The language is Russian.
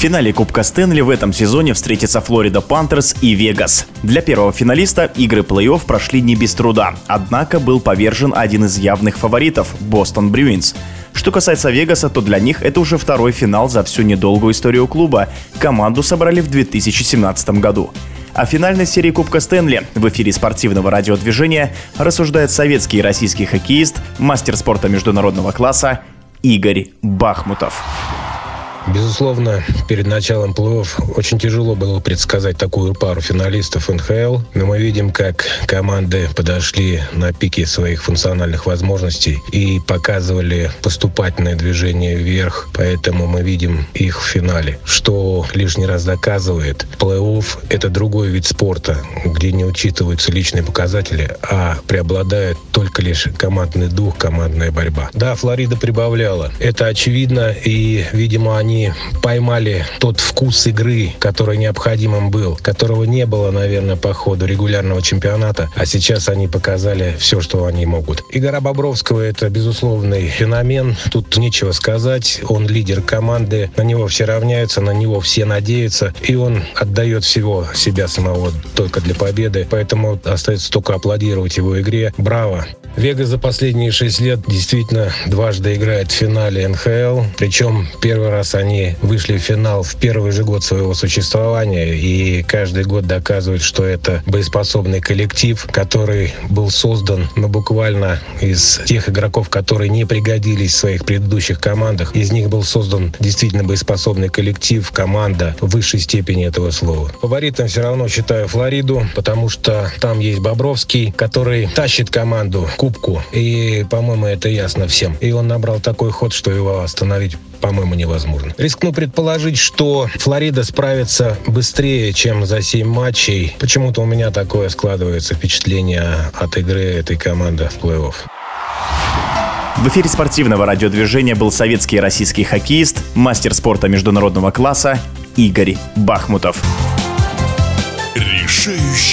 финале Кубка Стэнли в этом сезоне встретятся Флорида Пантерс и Вегас. Для первого финалиста игры плей-офф прошли не без труда, однако был повержен один из явных фаворитов – Бостон Брюинс. Что касается Вегаса, то для них это уже второй финал за всю недолгую историю клуба. Команду собрали в 2017 году. О финальной серии Кубка Стэнли в эфире спортивного радиодвижения рассуждает советский и российский хоккеист, мастер спорта международного класса Игорь Бахмутов. Безусловно, перед началом плей-офф очень тяжело было предсказать такую пару финалистов НХЛ, но мы видим, как команды подошли на пике своих функциональных возможностей и показывали поступательное движение вверх, поэтому мы видим их в финале, что лишний раз доказывает, плей-офф — это другой вид спорта, где не учитываются личные показатели, а преобладает только лишь командный дух, командная борьба. Да, Флорида прибавляла, это очевидно, и, видимо, они поймали тот вкус игры, который необходимым был, которого не было, наверное, по ходу регулярного чемпионата, а сейчас они показали все, что они могут. Игора Бобровского — это безусловный феномен, тут нечего сказать, он лидер команды, на него все равняются, на него все надеются, и он отдает всего себя самого только для победы, поэтому остается только аплодировать его игре. Браво! Вега за последние шесть лет действительно дважды играет в финале НХЛ. Причем первый раз они вышли в финал в первый же год своего существования. И каждый год доказывают, что это боеспособный коллектив, который был создан ну, буквально из тех игроков, которые не пригодились в своих предыдущих командах. Из них был создан действительно боеспособный коллектив, команда в высшей степени этого слова. Фаворитом все равно считаю Флориду, потому что там есть Бобровский, который тащит команду кубку. И, по-моему, это ясно всем. И он набрал такой ход, что его остановить по-моему, невозможно. Рискну предположить, что Флорида справится быстрее, чем за 7 матчей. Почему-то у меня такое складывается впечатление от игры этой команды в плей-офф. В эфире спортивного радиодвижения был советский и российский хоккеист, мастер спорта международного класса Игорь Бахмутов. Решающий